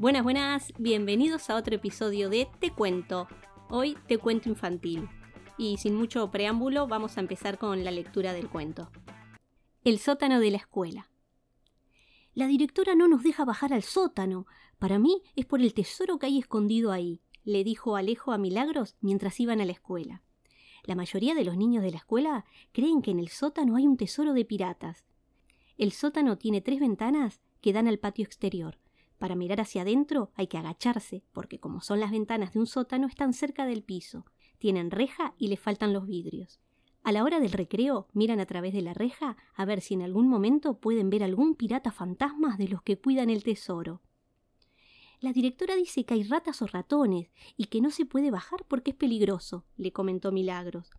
Buenas, buenas, bienvenidos a otro episodio de Te Cuento. Hoy Te Cuento Infantil. Y sin mucho preámbulo, vamos a empezar con la lectura del cuento. El sótano de la escuela. La directora no nos deja bajar al sótano. Para mí es por el tesoro que hay escondido ahí, le dijo Alejo a Milagros mientras iban a la escuela. La mayoría de los niños de la escuela creen que en el sótano hay un tesoro de piratas. El sótano tiene tres ventanas que dan al patio exterior. Para mirar hacia adentro hay que agacharse, porque como son las ventanas de un sótano están cerca del piso, tienen reja y le faltan los vidrios. A la hora del recreo miran a través de la reja a ver si en algún momento pueden ver algún pirata fantasma de los que cuidan el tesoro. La directora dice que hay ratas o ratones y que no se puede bajar porque es peligroso, le comentó Milagros.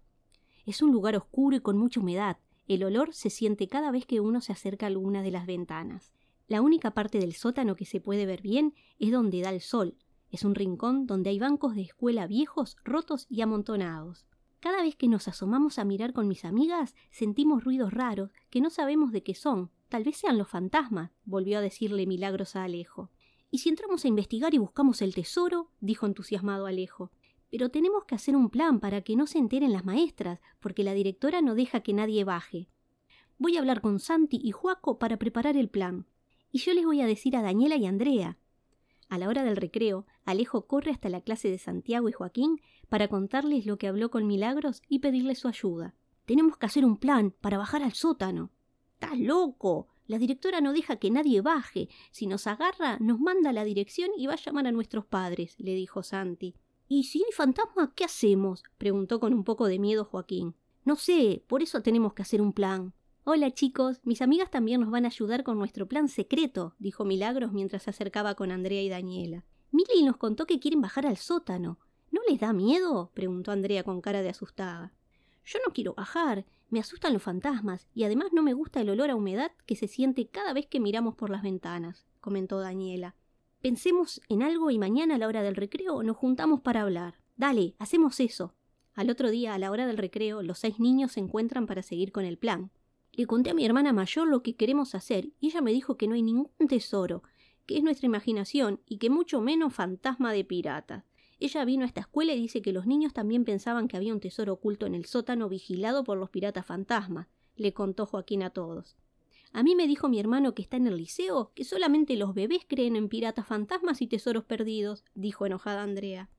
Es un lugar oscuro y con mucha humedad. El olor se siente cada vez que uno se acerca a alguna de las ventanas. La única parte del sótano que se puede ver bien es donde da el sol. Es un rincón donde hay bancos de escuela viejos, rotos y amontonados. Cada vez que nos asomamos a mirar con mis amigas, sentimos ruidos raros que no sabemos de qué son. Tal vez sean los fantasmas, volvió a decirle Milagros a Alejo. ¿Y si entramos a investigar y buscamos el tesoro? dijo entusiasmado Alejo. Pero tenemos que hacer un plan para que no se enteren las maestras, porque la directora no deja que nadie baje. Voy a hablar con Santi y Juaco para preparar el plan y yo les voy a decir a Daniela y Andrea. A la hora del recreo, Alejo corre hasta la clase de Santiago y Joaquín para contarles lo que habló con Milagros y pedirles su ayuda. Tenemos que hacer un plan para bajar al sótano. ¡Estás loco! La directora no deja que nadie baje. Si nos agarra, nos manda la dirección y va a llamar a nuestros padres, le dijo Santi. ¿Y si hay fantasma, qué hacemos? preguntó con un poco de miedo Joaquín. No sé, por eso tenemos que hacer un plan. Hola chicos, mis amigas también nos van a ayudar con nuestro plan secreto, dijo Milagros mientras se acercaba con Andrea y Daniela. Milly nos contó que quieren bajar al sótano. ¿No les da miedo? preguntó Andrea con cara de asustada. Yo no quiero bajar, me asustan los fantasmas, y además no me gusta el olor a humedad que se siente cada vez que miramos por las ventanas, comentó Daniela. Pensemos en algo y mañana a la hora del recreo nos juntamos para hablar. Dale, hacemos eso. Al otro día, a la hora del recreo, los seis niños se encuentran para seguir con el plan. Le conté a mi hermana mayor lo que queremos hacer y ella me dijo que no hay ningún tesoro, que es nuestra imaginación y que mucho menos fantasma de pirata. Ella vino a esta escuela y dice que los niños también pensaban que había un tesoro oculto en el sótano vigilado por los piratas fantasmas, le contó Joaquín a todos. A mí me dijo mi hermano que está en el liceo que solamente los bebés creen en piratas fantasmas y tesoros perdidos, dijo enojada Andrea.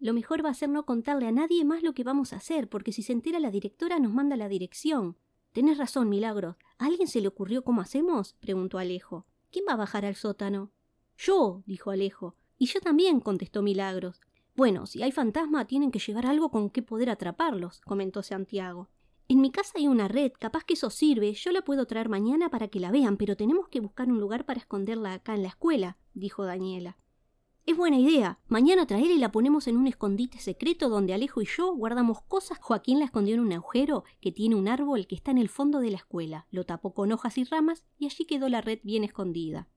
Lo mejor va a ser no contarle a nadie más lo que vamos a hacer, porque si se entera la directora nos manda la dirección. Tenés razón, Milagros. ¿A alguien se le ocurrió cómo hacemos? preguntó Alejo. ¿Quién va a bajar al sótano? Yo, dijo Alejo. Y yo también, contestó Milagros. Bueno, si hay fantasma, tienen que llevar algo con que poder atraparlos, comentó Santiago. En mi casa hay una red, capaz que eso sirve, yo la puedo traer mañana para que la vean, pero tenemos que buscar un lugar para esconderla acá en la escuela, dijo Daniela. Es buena idea. Mañana traerla y la ponemos en un escondite secreto donde Alejo y yo guardamos cosas. Joaquín la escondió en un agujero que tiene un árbol que está en el fondo de la escuela. Lo tapó con hojas y ramas y allí quedó la red bien escondida.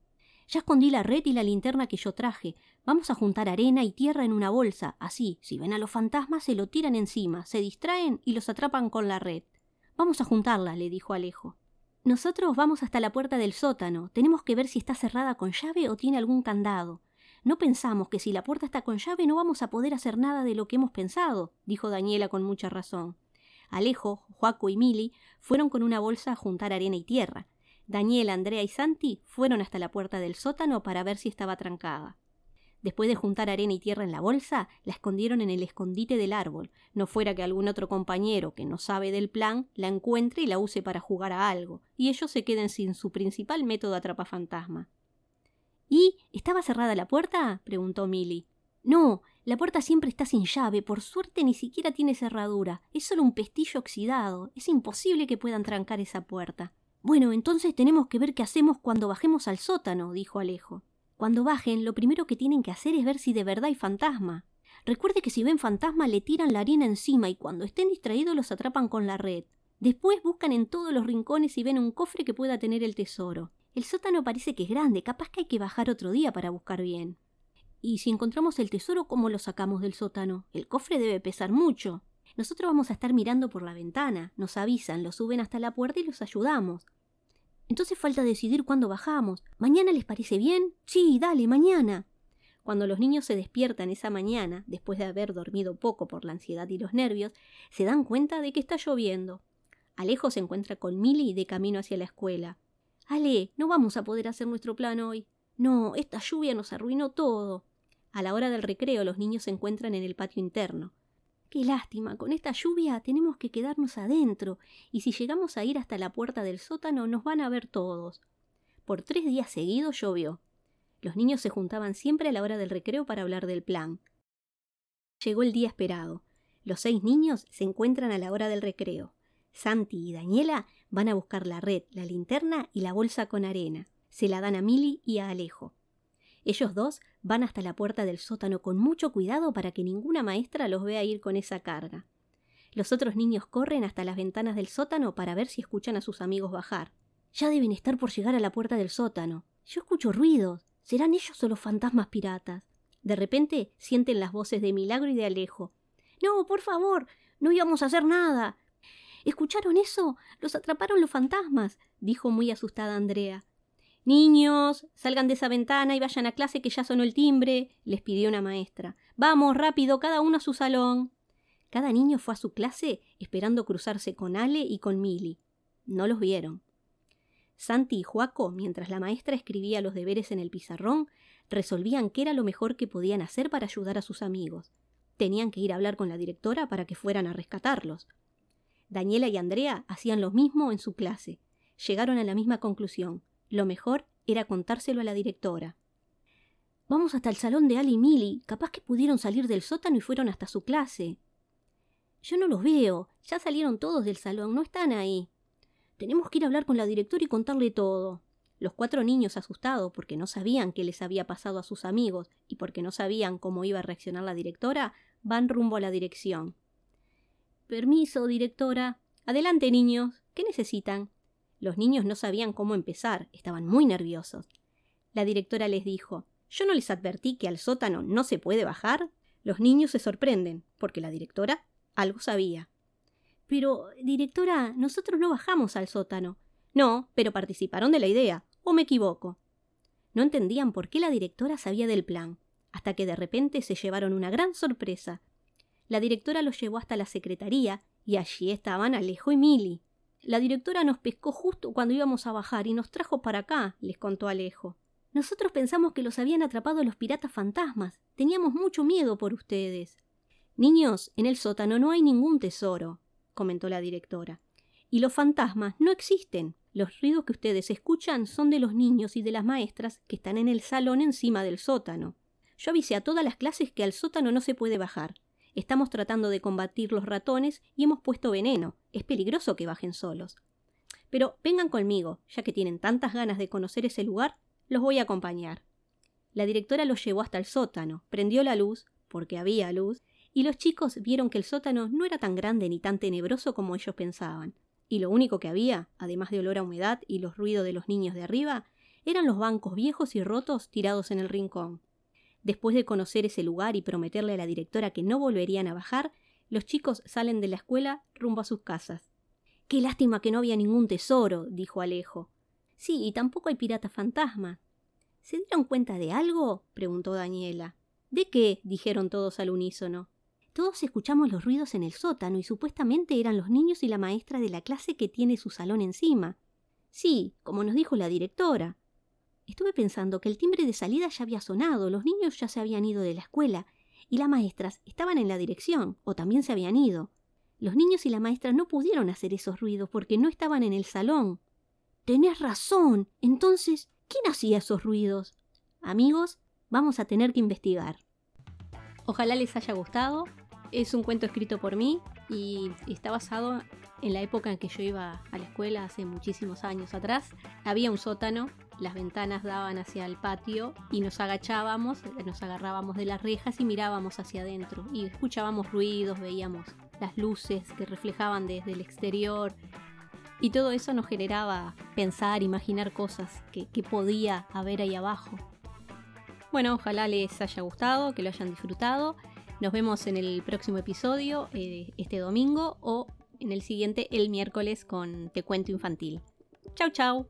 Ya escondí la red y la linterna que yo traje. Vamos a juntar arena y tierra en una bolsa. Así, si ven a los fantasmas, se lo tiran encima, se distraen y los atrapan con la red. Vamos a juntarla, le dijo Alejo. Nosotros vamos hasta la puerta del sótano. Tenemos que ver si está cerrada con llave o tiene algún candado. No pensamos que si la puerta está con llave no vamos a poder hacer nada de lo que hemos pensado, dijo Daniela con mucha razón. Alejo, Joaco y Mili fueron con una bolsa a juntar arena y tierra. Daniela, Andrea y Santi fueron hasta la puerta del sótano para ver si estaba trancada. Después de juntar arena y tierra en la bolsa, la escondieron en el escondite del árbol, no fuera que algún otro compañero que no sabe del plan la encuentre y la use para jugar a algo, y ellos se queden sin su principal método atrapafantasma. ¿Y estaba cerrada la puerta? preguntó Milly. No, la puerta siempre está sin llave, por suerte ni siquiera tiene cerradura, es solo un pestillo oxidado, es imposible que puedan trancar esa puerta. Bueno, entonces tenemos que ver qué hacemos cuando bajemos al sótano, dijo Alejo. Cuando bajen, lo primero que tienen que hacer es ver si de verdad hay fantasma. Recuerde que si ven fantasma le tiran la harina encima y cuando estén distraídos los atrapan con la red. Después buscan en todos los rincones y ven un cofre que pueda tener el tesoro. El sótano parece que es grande, capaz que hay que bajar otro día para buscar bien. Y si encontramos el tesoro, ¿cómo lo sacamos del sótano? El cofre debe pesar mucho. Nosotros vamos a estar mirando por la ventana, nos avisan, lo suben hasta la puerta y los ayudamos. Entonces falta decidir cuándo bajamos. ¿Mañana les parece bien? Sí, dale, mañana. Cuando los niños se despiertan esa mañana, después de haber dormido poco por la ansiedad y los nervios, se dan cuenta de que está lloviendo. Alejo se encuentra con Milly de camino hacia la escuela. Ale, no vamos a poder hacer nuestro plan hoy. No, esta lluvia nos arruinó todo. A la hora del recreo los niños se encuentran en el patio interno. Qué lástima, con esta lluvia tenemos que quedarnos adentro, y si llegamos a ir hasta la puerta del sótano nos van a ver todos. Por tres días seguidos llovió. Los niños se juntaban siempre a la hora del recreo para hablar del plan. Llegó el día esperado. Los seis niños se encuentran a la hora del recreo. Santi y Daniela van a buscar la red, la linterna y la bolsa con arena. Se la dan a Mili y a Alejo. Ellos dos van hasta la puerta del sótano con mucho cuidado para que ninguna maestra los vea ir con esa carga. Los otros niños corren hasta las ventanas del sótano para ver si escuchan a sus amigos bajar. Ya deben estar por llegar a la puerta del sótano. Yo escucho ruidos. ¿Serán ellos o los fantasmas piratas? De repente sienten las voces de Milagro y de Alejo. No, por favor, no íbamos a hacer nada. ¿Escucharon eso? Los atraparon los fantasmas, dijo muy asustada Andrea. Niños, salgan de esa ventana y vayan a clase que ya sonó el timbre, les pidió una maestra. Vamos, rápido, cada uno a su salón. Cada niño fue a su clase esperando cruzarse con Ale y con Mili. No los vieron. Santi y Juaco, mientras la maestra escribía los deberes en el pizarrón, resolvían qué era lo mejor que podían hacer para ayudar a sus amigos. Tenían que ir a hablar con la directora para que fueran a rescatarlos. Daniela y Andrea hacían lo mismo en su clase. Llegaron a la misma conclusión. Lo mejor era contárselo a la directora. Vamos hasta el salón de Ali y Mili. Capaz que pudieron salir del sótano y fueron hasta su clase. Yo no los veo. Ya salieron todos del salón. No están ahí. Tenemos que ir a hablar con la directora y contarle todo. Los cuatro niños asustados porque no sabían qué les había pasado a sus amigos y porque no sabían cómo iba a reaccionar la directora, van rumbo a la dirección. Permiso, directora. Adelante, niños. ¿Qué necesitan? Los niños no sabían cómo empezar, estaban muy nerviosos. La directora les dijo ¿Yo no les advertí que al sótano no se puede bajar? Los niños se sorprenden, porque la directora algo sabía. Pero, directora, nosotros no bajamos al sótano. No, pero participaron de la idea. ¿O me equivoco? No entendían por qué la directora sabía del plan, hasta que de repente se llevaron una gran sorpresa. La directora los llevó hasta la secretaría y allí estaban Alejo y Mili. La directora nos pescó justo cuando íbamos a bajar y nos trajo para acá, les contó Alejo. Nosotros pensamos que los habían atrapado los piratas fantasmas. Teníamos mucho miedo por ustedes. Niños, en el sótano no hay ningún tesoro comentó la directora. Y los fantasmas no existen. Los ruidos que ustedes escuchan son de los niños y de las maestras que están en el salón encima del sótano. Yo avisé a todas las clases que al sótano no se puede bajar. Estamos tratando de combatir los ratones y hemos puesto veneno. Es peligroso que bajen solos. Pero vengan conmigo, ya que tienen tantas ganas de conocer ese lugar, los voy a acompañar. La directora los llevó hasta el sótano, prendió la luz, porque había luz, y los chicos vieron que el sótano no era tan grande ni tan tenebroso como ellos pensaban, y lo único que había, además de olor a humedad y los ruidos de los niños de arriba, eran los bancos viejos y rotos tirados en el rincón. Después de conocer ese lugar y prometerle a la directora que no volverían a bajar, los chicos salen de la escuela rumbo a sus casas. Qué lástima que no había ningún tesoro, dijo Alejo. Sí, y tampoco hay pirata fantasma. ¿Se dieron cuenta de algo? preguntó Daniela. ¿De qué? dijeron todos al unísono. Todos escuchamos los ruidos en el sótano y supuestamente eran los niños y la maestra de la clase que tiene su salón encima. Sí, como nos dijo la directora. Estuve pensando que el timbre de salida ya había sonado, los niños ya se habían ido de la escuela, y las maestras estaban en la dirección, o también se habían ido. Los niños y la maestra no pudieron hacer esos ruidos porque no estaban en el salón. Tenés razón. Entonces, ¿quién hacía esos ruidos? Amigos, vamos a tener que investigar. Ojalá les haya gustado. Es un cuento escrito por mí y está basado en la época en que yo iba a la escuela hace muchísimos años atrás. Había un sótano, las ventanas daban hacia el patio y nos agachábamos, nos agarrábamos de las rejas y mirábamos hacia adentro y escuchábamos ruidos, veíamos las luces que reflejaban desde el exterior y todo eso nos generaba pensar, imaginar cosas que, que podía haber ahí abajo. Bueno, ojalá les haya gustado, que lo hayan disfrutado. Nos vemos en el próximo episodio, eh, este domingo, o en el siguiente, el miércoles, con Te Cuento Infantil. Chau, chau.